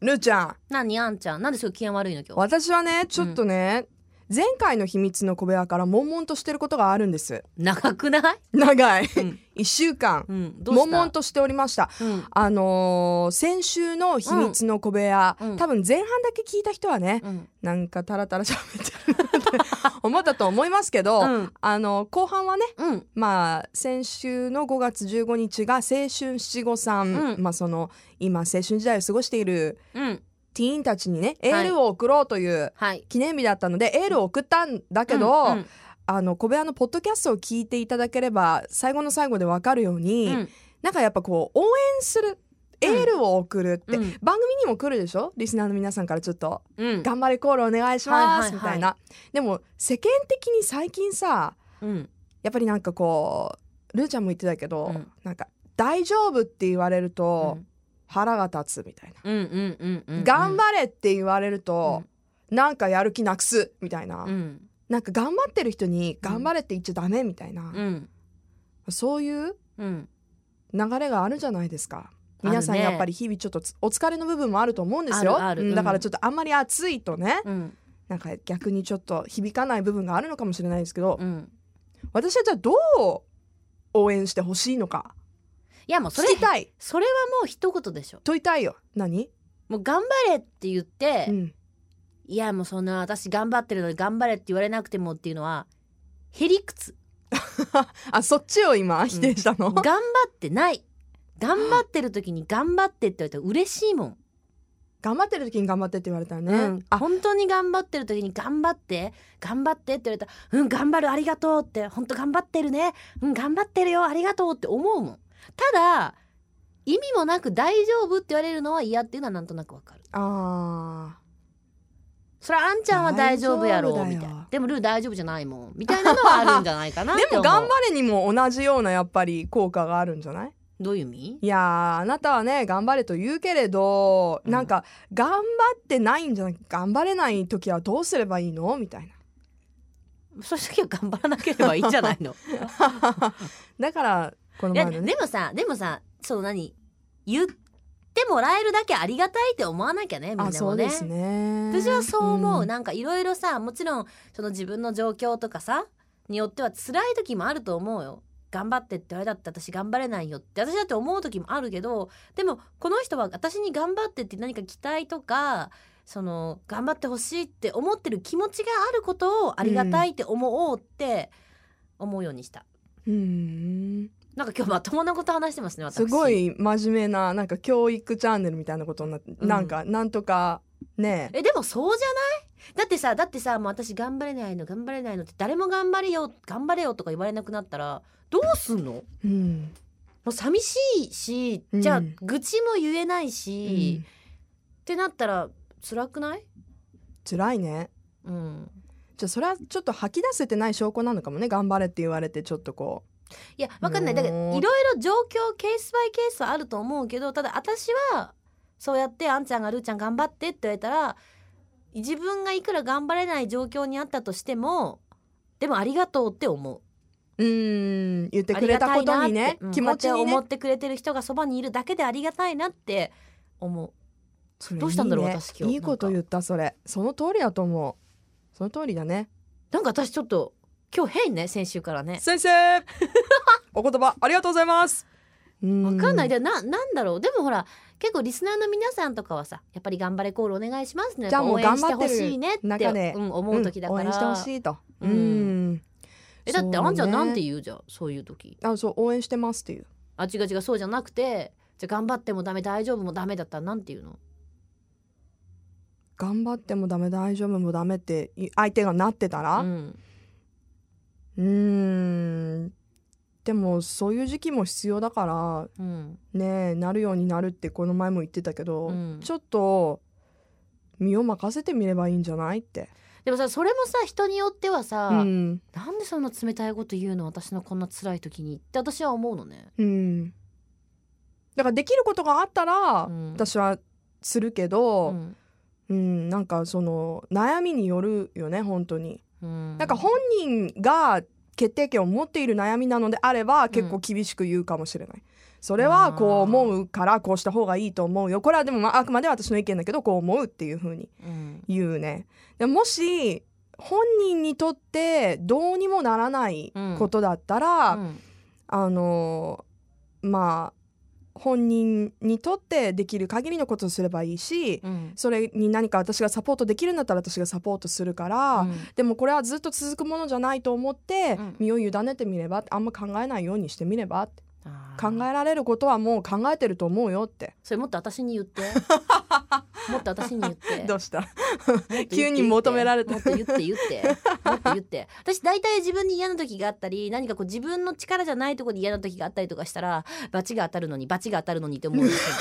るーちゃん。何あんちゃん。なんでそう機嫌悪いの今日？私はねちょっとね、前回の秘密の小部屋から悶々としてることがあるんです。長くない？長い。うん、1週間。うん、悶々としておりました。うん。あのー先週の秘密の小部屋、うん。多分前半だけ聞いた人はね、うん。なんかタラタラ喋ってるって 思ったと思いますけど、うん。あの後半はねうん。まあ先週の5月15日が青春七五三、うん。まあその今青春時代を過ごしているうんティーンたちにねエールを送ろうというはい。記念日だったのでエールを送ったんだけど、うんうん。あの小部屋のポッドキャストを聞いていただければ最後の最後でわかるように、うん。なんかやっぱこう応援するエールを送るって、うん。番組にも来るでしょ？リスナーの皆さんからちょっとうん。頑張れコールお願いします、みたいな。でも世間的に最近さうん。やっぱりなんかこうルーちゃんも言ってたけど、うん。なんか大丈夫って言われるうとん腹が立つみたいな、うんうんうんうん頑張れって言われると、なんかやる気なくすみたいな、うん。なんか頑張ってる人に頑張れって言っちゃダメみたいな、うん。そういううん。流れがあるじゃないですか。皆さんやっぱり日々ちょっとつお疲れの部分もあると思うんですよ。だからちょっとあんまり暑いとね、うん。なんか逆にちょっと響かない部分があるのかもしれないですけど、うん。私はじゃあどう応援してほしいのかいやもうそれ聞きたい。それはもう一言でしょ。問いたいよ。何、もう頑張れって言って、うん、いやもうそんな私頑張ってるのに頑張れって言われなくてもっていうのはへりくつ。あそっちを今否定したの、頑張ってない。頑張ってる時に頑張ってって言われたら嬉しいもん、頑張ってる時に頑張ってって言われたらね、うん、あ。本当に頑張ってる時に頑張って頑張ってって言われたらうん頑張るありがとうって本当頑張ってるね。うん頑張ってるよありがとうって思うもんただ意味もなく大丈夫って言われるのは嫌っていうのはなんとなくわかる。あそれあんちゃんは大丈夫やろみたいな。でもルー大丈夫じゃないもんみたいなのはあるんじゃないかな でも頑張れにも同じようなやっぱり効果があるんじゃない？どういう意味？いやーあなたはね頑張れと言うけれど、うん。なんか頑張ってないんじゃなく頑張れない時はどうすればいいの？みたいな。そういう時は頑張らなければいいんじゃないの？だからこの前のね。でもさでもさその何？言ってもらえるだけありがたいって思わなきゃねみんなもね。あそうですね。私はそう思う、ん。なんかいろいろさもちろんその自分の状況とかさによっては辛い時もあると思うよ。頑張ってって言われたって私頑張れないよって。私だって思う時もあるけどでもこの人は私に頑張ってって何か期待とかその頑張ってほしいって思ってる気持ちがあることをありがたいって思おうって思うようにした、うんなんか今日まともなこと話してますね私。すごい真面目ななんか教育チャンネルみたいなことになって、うん。なんかなんとかね。えでもそうじゃない？だってさだってさもう私頑張れないの頑張れないのって誰も頑張れよ頑張れよとか言われなくなったらどうすんの？もうん、う寂しいしうん。じゃあ愚痴も言えないし、うん。ってなったら辛くない？辛いね。うん。じゃあそれはちょっと吐き出せてない証拠なのかもね頑張れって言われてちょっとこいやわかんない。だからいろいろ状況ケースバイケースはあると思うけどただ私はそうやってあんちゃんがるーちゃん頑張ってって言われたら自分がいくら頑張れない状況にあったとしてもでもありがとうって思う。ううん。言ってくれたことにねうん気持ちにね。思ってくれてる人がそばにいるだけでありがたいなって思う。それどうしたんだろういいね。私今日。いいこと言ったそれ。その通りだと思う。その通りだね。なんか私ちょっと今日変ね先週からね。先生。お言葉ありがとうございます。わわかんない。でななんだろう。でもほら結構リスナーの皆さんとかはさやっぱり頑張れコールお願いしますね。じゃあもう頑張ってるしいねって中で。うん、思う時だから、応援してほしいと。ううん。んえだってね。あんちゃんなんて言う？じゃんそういう時。あそう応援してますっていう。あ違う違うそうじゃなくてじゃあ頑張ってもダメ大丈夫もダメだったらなんて言うの？頑張ってもダメ大丈夫もダメってい相手がなってたら？うんうーん。でもそういう時期も必要だからうん。ねなるようになるってこの前も言ってたけど、うん。ちょっと身を任せてみればいいんじゃないって、でもさそれもさ人によってはさ、うん。なんでそんな冷たいこと言うの私のこんな辛い時にって私は思うのね。うん、だからできることがあったら、うん。私はするけうど、ん。うんなんかその悩みによるよね本当に。うん。なんか本人が決定権を持っている悩みなのであれば結構厳しく言うかもしれない。それはこう思う。からこうした方がいいと思う。よこれはでもまああくまで私の意見だけどこう思うっていう風にうん。言うね。でもし本人にとってどうにもならないことだったら、うん。あのまあ本人にとってできる限りのことをすればいいし、うん。それに何か私がサポートできるんだったら私がサポートするから、うん。でもこれはずっと続くものじゃないと思って、うん。身を委ねてみればあんま考えないようにしてみればって考えられることはもう考えてると思うよって。それもっと私に言って。もっと私に言って。どうした？急に求められた。もっと言って言って。もっと言って。私大体自分に嫌な時があったり何かこう自分の力じゃないところに嫌な時があったりとかしたら罰が当たるのに罰が当たるのにって思うんですよ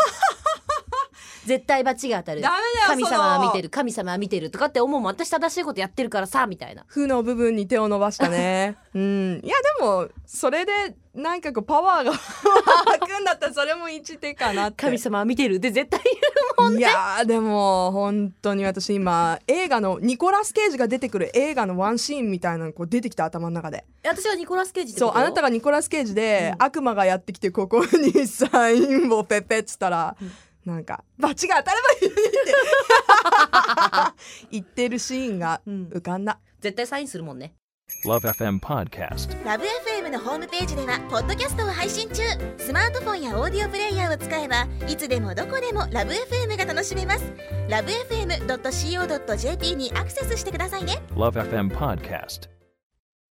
絶対罰が当たる。ダメだよ神様は見てる。る神様は見てるとかって思うもん。私正しいことやってるからさみたいな。負の部分に手を伸ばしたね。うん。いやでもそれでなんかこうパワーが湧くんだったらそれも一手かなって。神様は見てるで絶対言ういやーでも本当に私今映画のニコラス・ケイジが出てくる映画のワンシーンみたいなのこう出てきた頭の中で。私はニコラス・ケイジってそうあなたがニコラス・ケイジで、うん悪魔がやってきてここにサインをペペっつったら、なんかバチが当たればいいって。言ってるシーンがうん。浮かんだ、絶対サインするもんね。Love FM Podcast. ラブ f m のホームページではポッドキャストを配信中。スマートフォンやオーディオプレイヤーを使えばいつでもどこでもラブ f m が楽しめます。ラブ FM.co.jp にアクセスしてくださいね。Love FM Podcast.